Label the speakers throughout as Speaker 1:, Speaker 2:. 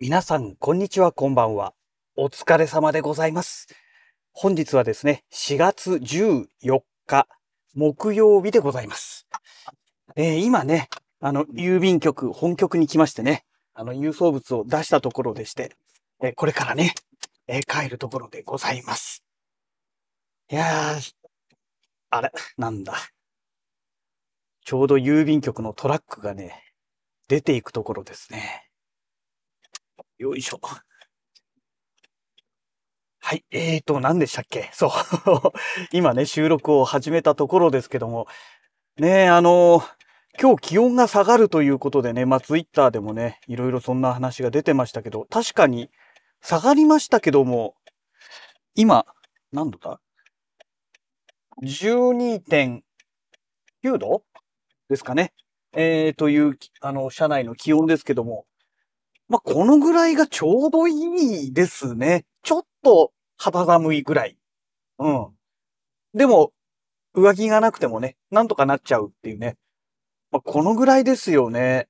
Speaker 1: 皆さん、こんにちは、こんばんは。お疲れ様でございます。本日はですね、4月14日、木曜日でございます。えー今ね、あの、郵便局、本局に来ましてね、あの、郵送物を出したところでして、えーこれからね、えー帰るところでございます。いやー、あれ、なんだ。ちょうど郵便局のトラックがね、出ていくところですね。よいしょ。はい。えーと、何でしたっけ？そう。今ね、収録を始めたところですけども。ねえ、あの今日気温が下がるということでね、まあ、ツイッターでもね、いろいろそんな話が出てましたけど、確かに下がりましたけども、今、何度だ ?12.9 度？ですかね。えー、という、あの、車内の気温ですけども、まあ、このぐらいがちょうどいいですね。ちょっと肌寒いぐらい。うん。でも、上着がなくてもね、なんとかなっちゃうっていうね。まあ、このぐらいですよね。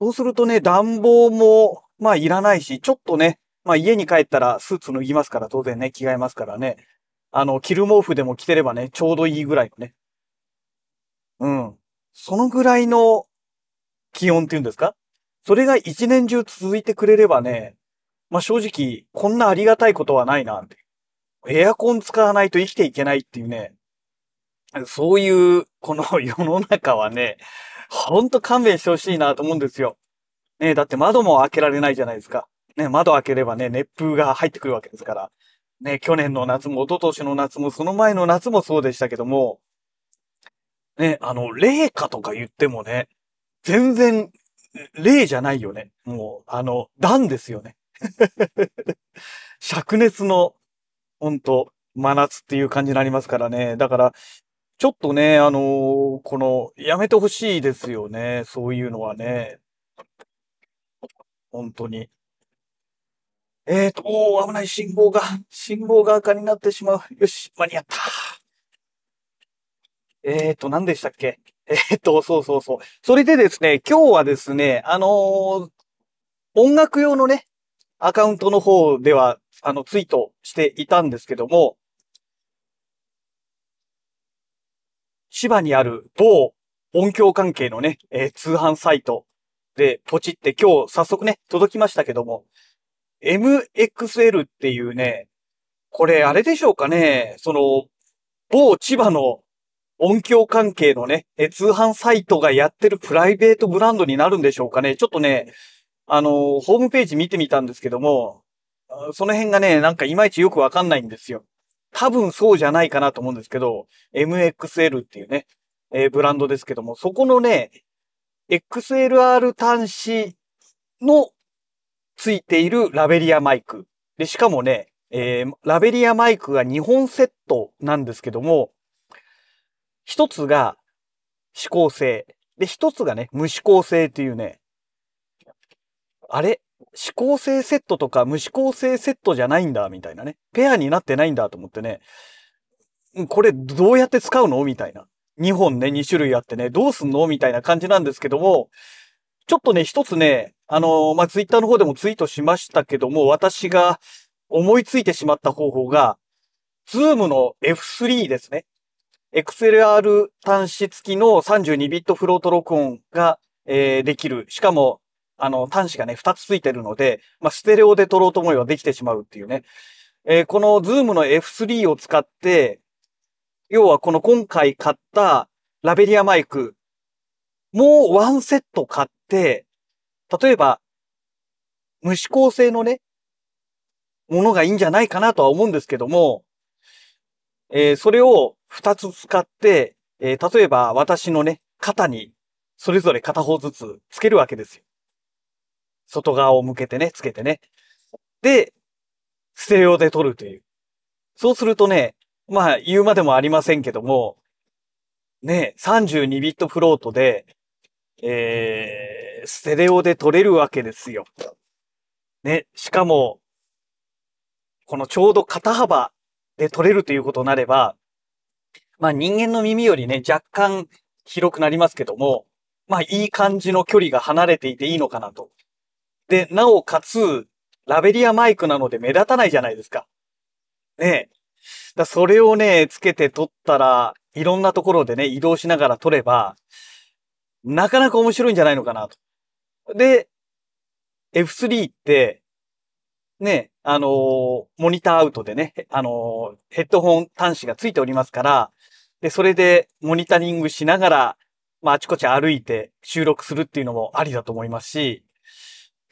Speaker 1: そうするとね、暖房も、まあ、いらないし、ちょっとね、まあ、家に帰ったらスーツ脱ぎますから、当然ね、着替えますからね。あの、着る毛布でも着てればね、ちょうどいいぐらいのね。うん。そのぐらいの気温っていうんですかそれが一年中続いてくれればね、まあ正直、こんなありがたいことはないなって。エアコン使わないと生きていけないっていうね、そういう、この 世の中はね、ほんと勘弁してほしいなと思うんですよ。ねだって窓も開けられないじゃないですか。ね窓開ければね、熱風が入ってくるわけですから。ね去年の夏も、一昨年の夏も、その前の夏もそうでしたけども、ねあの、冷夏とか言ってもね、全然霊じゃないよね。もう、あの、暖ですよね。灼熱の、ほんと、真夏っていう感じになりますからね。だから、ちょっとね、あのーこの、やめてほしいですよね。そういうのはね。本当に。えーと、おー、危ない、信号が、信号が赤になってしまう。よし、間に合った。えーと、何でしたっけ？えーと、そうそうそう。それでですね、今日はですね、あのー音楽用のね、アカウントの方では、あの、ツイートしていたんですけども、千葉にある某音響関係のね、えー通販サイトでポチって今日早速ね、届きましたけども、MXL っていうね、これあれでしょうかね、その、某千葉の音響関係のね、通販サイトがやってるプライベートブランドになるんでしょうかね。ちょっとね、あの、ホームページ見てみたんですけども、その辺がね、なんかいまいちよくわかんないんですよ。多分そうじゃないかなと思うんですけど、MXL っていうね、えーブランドですけども、そこのね、XLR 端子のついているラベリアマイク。で、しかもね、えーラベリアマイクが2本セットなんですけども、一つが指向性。で、一つがね、無指向性っていうね、あれ？指向性セットとか無指向性セットじゃないんだ、みたいなね。ペアになってないんだと思ってね。これどうやって使うの？みたいな。2本ね、2種類あってね、どうすんの？みたいな感じなんですけども、ちょっとね、一つね、あのーまあ、ツイッターの方でもツイートしましたけども、私が思いついてしまった方法が、ズームの F3 ですね。XLR 端子付きの32ビットフロート録音が、えーできる。しかも、あの、端子がね、2つ付いてるので、まあ、ステレオで録ろうと思えばできてしまうっていうね。えーこの Zoom の F3 を使って、要はこの今回買ったラベリアマイク、もうワンセット買って、例えば、無指向性のね、ものがいいんじゃないかなとは思うんですけども、えーそれを2つ使って、えー例えば私のね、肩にそれぞれ片方ずつつけるわけですよ。外側を向けてね、つけてね。で、ステレオで撮るという。そうするとね、まあ言うまでもありませんけども、ね、32ビットフロートで、えー、ステレオで撮れるわけですよ。ね、しかも、このちょうど肩幅で撮れるということになれば、まあ人間の耳よりね、若干広くなりますけども、まあいい感じの距離が離れていていいのかなと。で、なおかつ、ラベリアマイクなので目立たないじゃないですか。ねえ。だそれをね、つけて撮ったら、いろんなところでね、移動しながら撮れば、なかなか面白いんじゃないのかなと。で、F3 って、ね、あのー、モニターアウトでね、あのー、ヘッドホン端子がついておりますから、で、それでモニタリングしながら、まあ、あちこち歩いて収録するっていうのもありだと思いますし、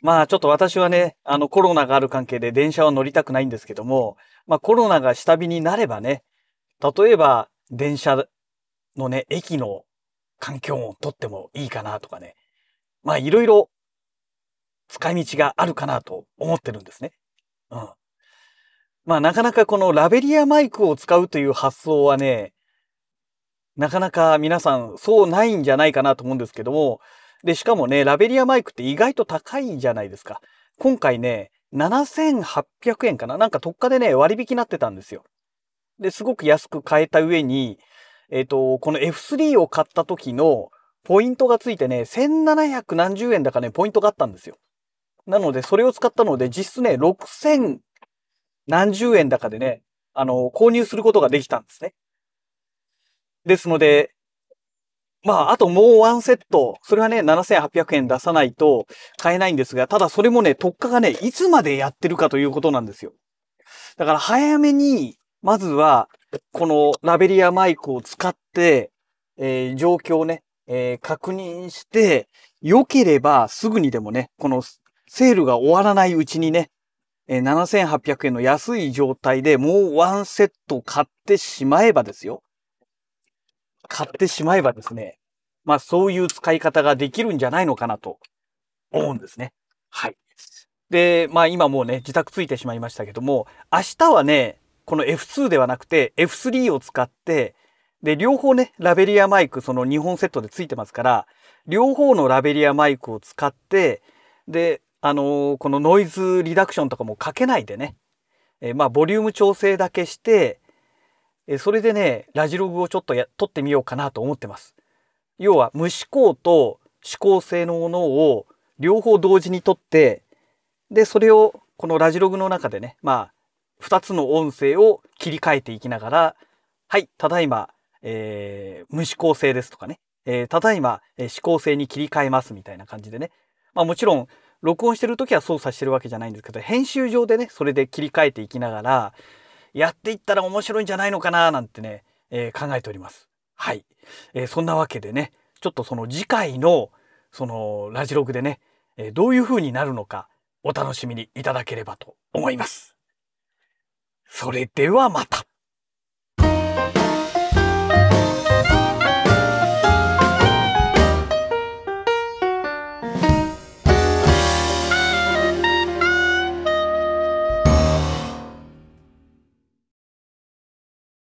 Speaker 1: まあ、ちょっと私はね、あの、コロナがある関係で電車は乗りたくないんですけども、まあ、コロナが下火になればね、例えば、電車のね、駅の環境をとってもいいかなとかね。まあ、いろいろ使い道があるかなと思ってるんですね。うん。まあ、なかなかこのラベリアマイクを使うという発想はね、なかなか皆さんそうないんじゃないかなと思うんですけども、で、しかもね、ラベリアマイクって意外と高いじゃないですか。今回ね、7800円かな？なんか特価でね、割引になってたんですよ。で、すごく安く買えた上に、えっ、ー、と、この F3 を買った時のポイントがついてね、1700何十円だかね、ポイントがあったんですよ。なので、それを使ったので、実質ね、6000何十円だかでね、あの、購入することができたんですね。ですので、まあ、あともうワンセット、それはね、7800円出さないと買えないんですが、ただそれもね、特価がね、いつまでやってるかということなんですよ。だから早めに、まずは、このラベリアマイクを使って、えー、状況をね、えー、確認して、良ければすぐにでもね、このセールが終わらないうちにね、えー、7800円の安い状態でもうワンセット買ってしまえばですよ。買ってしまえばですね、まあそういう使い方ができるんじゃないのかなと思うんですね。はい。で、まあ今もうね、自宅ついてしまいましたけども、明日はね、この F2 ではなくて F3 を使って、で、両方ね、ラベリアマイク、その2本セットでついてますから、両方のラベリアマイクを使って、で、あのー、このノイズリダクションとかもかけないでね、えー、まあ、ボリューム調整だけして、えそれでね、ラジログをちょっとや、撮ってみようかなと思ってます。要は、無指向と指向性のものを両方同時に撮って、で、それをこのラジログの中でね、まあ、二つの音声を切り替えていきながら、はい、ただいま、えー、無指向性ですとかね、えー、ただいま、えー、指向性に切り替えますみたいな感じでね。まあもちろん、録音してる時は操作してるわけじゃないんですけど、編集上でね、それで切り替えていきながら、やっていったら面白いんじゃないのかななんてね、えー、考えております。はい。えー、そんなわけでね、ちょっとその次回の、そのラジログでね、えー、どういう風になるのか、お楽しみにいただければと思います。それではまた。